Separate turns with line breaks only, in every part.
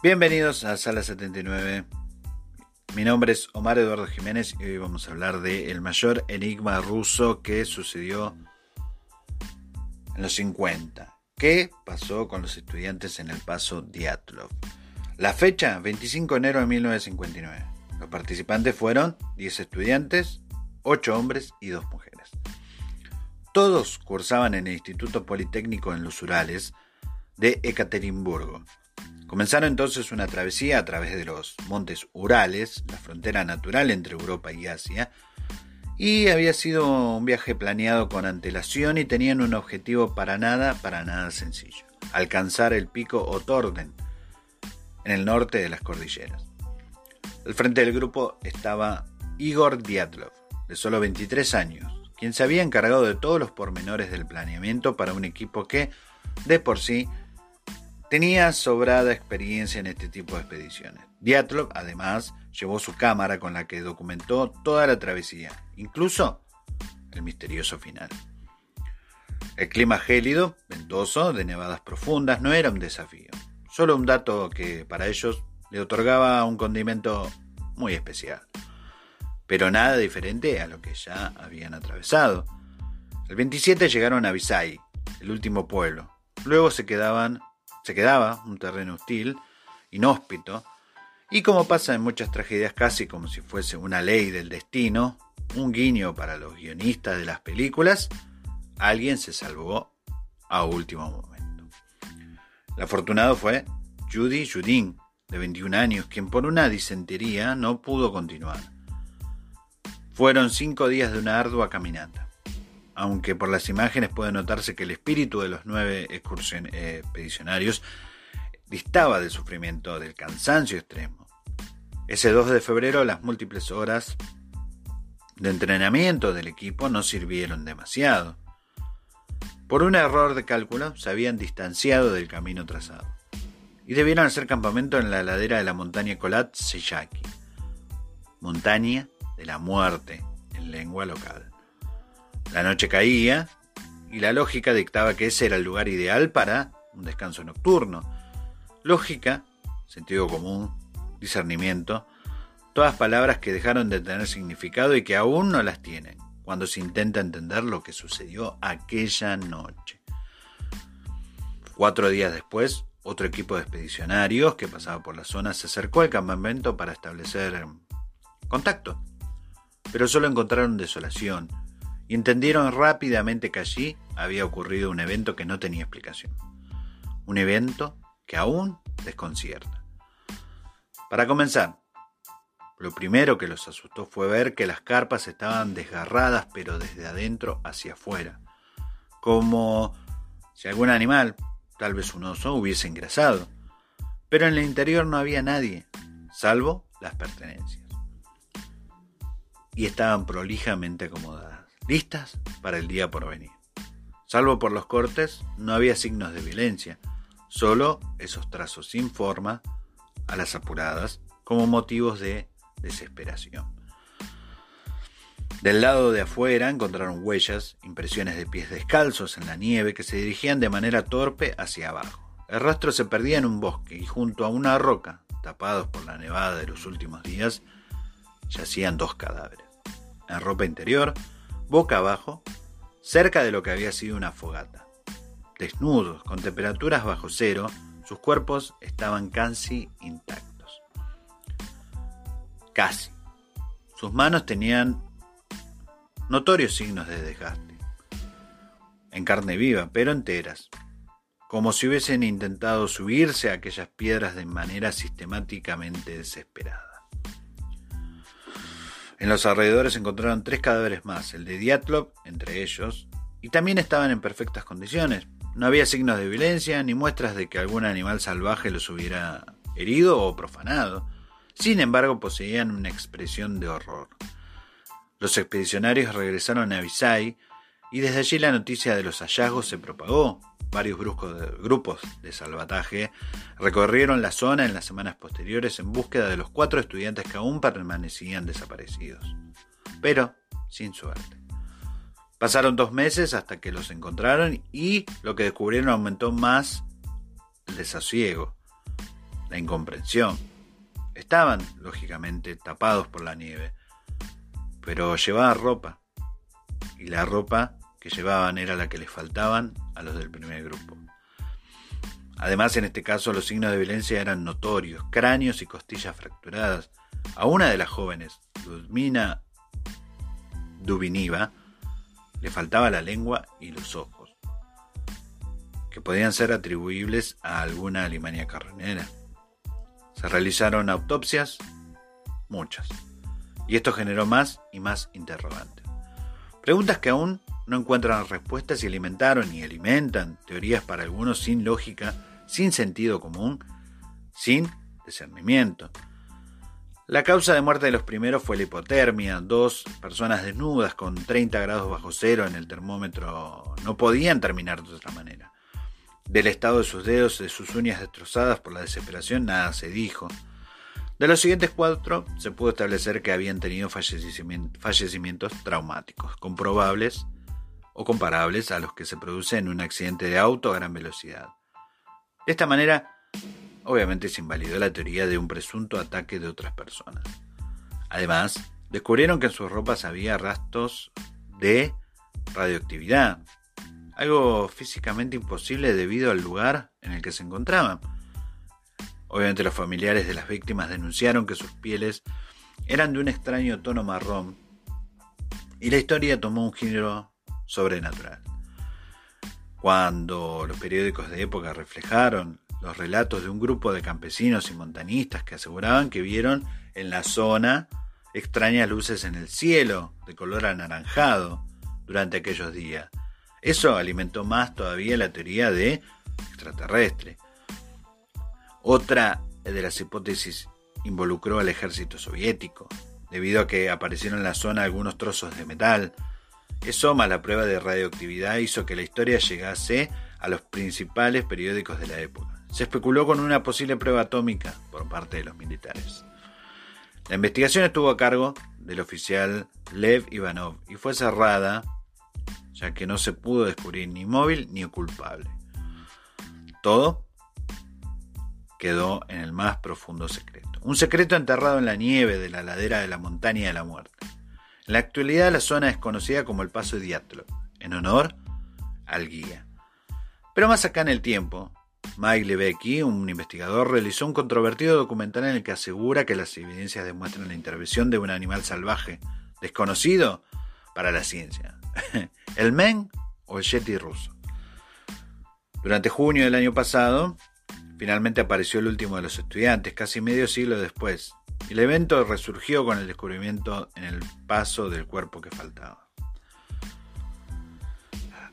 Bienvenidos a Sala 79. Mi nombre es Omar Eduardo Jiménez y hoy vamos a hablar de el mayor enigma ruso que sucedió en los 50. ¿Qué pasó con los estudiantes en el paso Diatlov? La fecha, 25 de enero de 1959. Los participantes fueron 10 estudiantes, 8 hombres y 2 mujeres. Todos cursaban en el Instituto Politécnico en los Urales de Ekaterimburgo, Comenzaron entonces una travesía a través de los montes Urales, la frontera natural entre Europa y Asia, y había sido un viaje planeado con antelación y tenían un objetivo para nada, para nada sencillo, alcanzar el pico Otorden, en el norte de las cordilleras. Al frente del grupo estaba Igor Diatlov, de solo 23 años, quien se había encargado de todos los pormenores del planeamiento para un equipo que, de por sí, Tenía sobrada experiencia en este tipo de expediciones. Diatlov, además, llevó su cámara con la que documentó toda la travesía, incluso el misterioso final. El clima gélido, ventoso, de nevadas profundas, no era un desafío, solo un dato que para ellos le otorgaba un condimento muy especial, pero nada diferente a lo que ya habían atravesado. El 27 llegaron a Visay, el último pueblo. Luego se quedaban se quedaba un terreno hostil, inhóspito, y como pasa en muchas tragedias casi como si fuese una ley del destino, un guiño para los guionistas de las películas, alguien se salvó a último momento. El afortunado fue Judy Judin, de 21 años, quien por una disentería no pudo continuar. Fueron cinco días de una ardua caminata aunque por las imágenes puede notarse que el espíritu de los nueve eh, expedicionarios distaba del sufrimiento, del cansancio extremo. Ese 2 de febrero las múltiples horas de entrenamiento del equipo no sirvieron demasiado. Por un error de cálculo se habían distanciado del camino trazado y debieron hacer campamento en la ladera de la montaña Kolat Seyaki, montaña de la muerte en lengua local. La noche caía y la lógica dictaba que ese era el lugar ideal para un descanso nocturno. Lógica, sentido común, discernimiento, todas palabras que dejaron de tener significado y que aún no las tienen cuando se intenta entender lo que sucedió aquella noche. Cuatro días después, otro equipo de expedicionarios que pasaba por la zona se acercó al campamento para establecer contacto, pero solo encontraron desolación, y entendieron rápidamente que allí había ocurrido un evento que no tenía explicación. Un evento que aún desconcierta. Para comenzar, lo primero que los asustó fue ver que las carpas estaban desgarradas pero desde adentro hacia afuera, como si algún animal, tal vez un oso, hubiese ingresado. Pero en el interior no había nadie, salvo las pertenencias. Y estaban prolijamente acomodadas listas para el día por venir. Salvo por los cortes, no había signos de violencia, solo esos trazos sin forma, a las apuradas, como motivos de desesperación. Del lado de afuera encontraron huellas, impresiones de pies descalzos en la nieve que se dirigían de manera torpe hacia abajo. El rastro se perdía en un bosque y junto a una roca, tapados por la nevada de los últimos días, yacían dos cadáveres. En ropa interior, boca abajo, cerca de lo que había sido una fogata. Desnudos, con temperaturas bajo cero, sus cuerpos estaban casi intactos. Casi. Sus manos tenían notorios signos de desgaste. En carne viva, pero enteras, como si hubiesen intentado subirse a aquellas piedras de manera sistemáticamente desesperada. En los alrededores encontraron tres cadáveres más, el de Diatlov entre ellos, y también estaban en perfectas condiciones. No había signos de violencia ni muestras de que algún animal salvaje los hubiera herido o profanado. Sin embargo, poseían una expresión de horror. Los expedicionarios regresaron a Visay y desde allí la noticia de los hallazgos se propagó. Varios grupos de salvataje recorrieron la zona en las semanas posteriores en búsqueda de los cuatro estudiantes que aún permanecían desaparecidos, pero sin suerte. Pasaron dos meses hasta que los encontraron y lo que descubrieron aumentó más el desasiego, la incomprensión. Estaban, lógicamente, tapados por la nieve, pero llevaban ropa. Y la ropa llevaban era la que les faltaban a los del primer grupo. Además, en este caso, los signos de violencia eran notorios, cráneos y costillas fracturadas. A una de las jóvenes, Ludmina Dubiniva, le faltaba la lengua y los ojos, que podían ser atribuibles a alguna alimaña carronera. Se realizaron autopsias, muchas y esto generó más y más interrogantes. Preguntas que aún no encuentran respuestas y alimentaron y alimentan teorías para algunos sin lógica, sin sentido común, sin discernimiento. La causa de muerte de los primeros fue la hipotermia. Dos personas desnudas con 30 grados bajo cero en el termómetro no podían terminar de otra manera. Del estado de sus dedos, de sus uñas destrozadas por la desesperación, nada se dijo. De los siguientes cuatro se pudo establecer que habían tenido fallecimientos traumáticos, comprobables o comparables a los que se producen en un accidente de auto a gran velocidad. De esta manera, obviamente se invalidó la teoría de un presunto ataque de otras personas. Además, descubrieron que en sus ropas había rastros de radioactividad, algo físicamente imposible debido al lugar en el que se encontraban Obviamente los familiares de las víctimas denunciaron que sus pieles eran de un extraño tono marrón y la historia tomó un giro sobrenatural. Cuando los periódicos de época reflejaron los relatos de un grupo de campesinos y montañistas que aseguraban que vieron en la zona extrañas luces en el cielo de color anaranjado durante aquellos días. Eso alimentó más todavía la teoría de extraterrestre. Otra de las hipótesis involucró al ejército soviético, debido a que aparecieron en la zona algunos trozos de metal. Eso, más la prueba de radioactividad, hizo que la historia llegase a los principales periódicos de la época. Se especuló con una posible prueba atómica por parte de los militares. La investigación estuvo a cargo del oficial Lev Ivanov y fue cerrada ya que no se pudo descubrir ni móvil ni culpable. Todo quedó en el más profundo secreto. Un secreto enterrado en la nieve de la ladera de la montaña de la muerte. En la actualidad la zona es conocida como el Paso Diatlo, en honor al guía. Pero más acá en el tiempo, Mike Lebecki, un investigador, realizó un controvertido documental en el que asegura que las evidencias demuestran la intervención de un animal salvaje, desconocido para la ciencia. ¿El men o el yeti ruso? Durante junio del año pasado, Finalmente apareció el último de los estudiantes, casi medio siglo después, el evento resurgió con el descubrimiento en el paso del cuerpo que faltaba.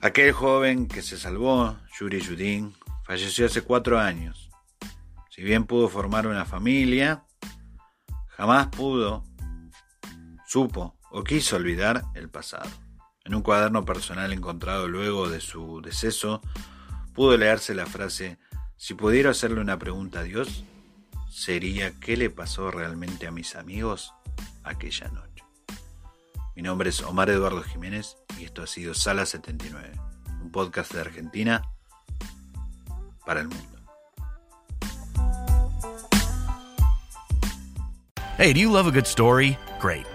Aquel joven que se salvó, Yuri Yudin, falleció hace cuatro años. Si bien pudo formar una familia, jamás pudo, supo o quiso olvidar el pasado. En un cuaderno personal encontrado luego de su deceso, pudo leerse la frase, si pudiera hacerle una pregunta a Dios, sería ¿qué le pasó realmente a mis amigos aquella noche? Mi nombre es Omar Eduardo Jiménez y esto ha sido Sala 79, un podcast de Argentina para el mundo.
Hey, do you love a good story? Great.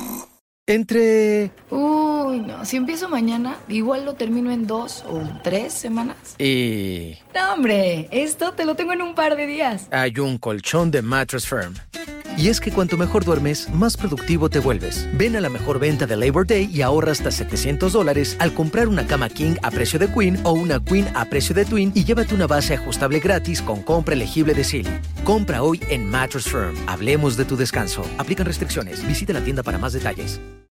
Entre...
Uy, no, si empiezo mañana, igual lo termino en dos o tres semanas.
Y...
No, hombre, esto te lo tengo en un par de días.
Hay un colchón de Mattress Firm. Y es que cuanto mejor duermes, más productivo te vuelves. Ven a la mejor venta de Labor Day y ahorra hasta 700 dólares al comprar una cama King a precio de Queen o una Queen a precio de Twin y llévate una base ajustable gratis con compra elegible de Silly. Compra hoy en Mattress Firm. Hablemos de tu descanso. Aplican restricciones. Visita la tienda para más detalles.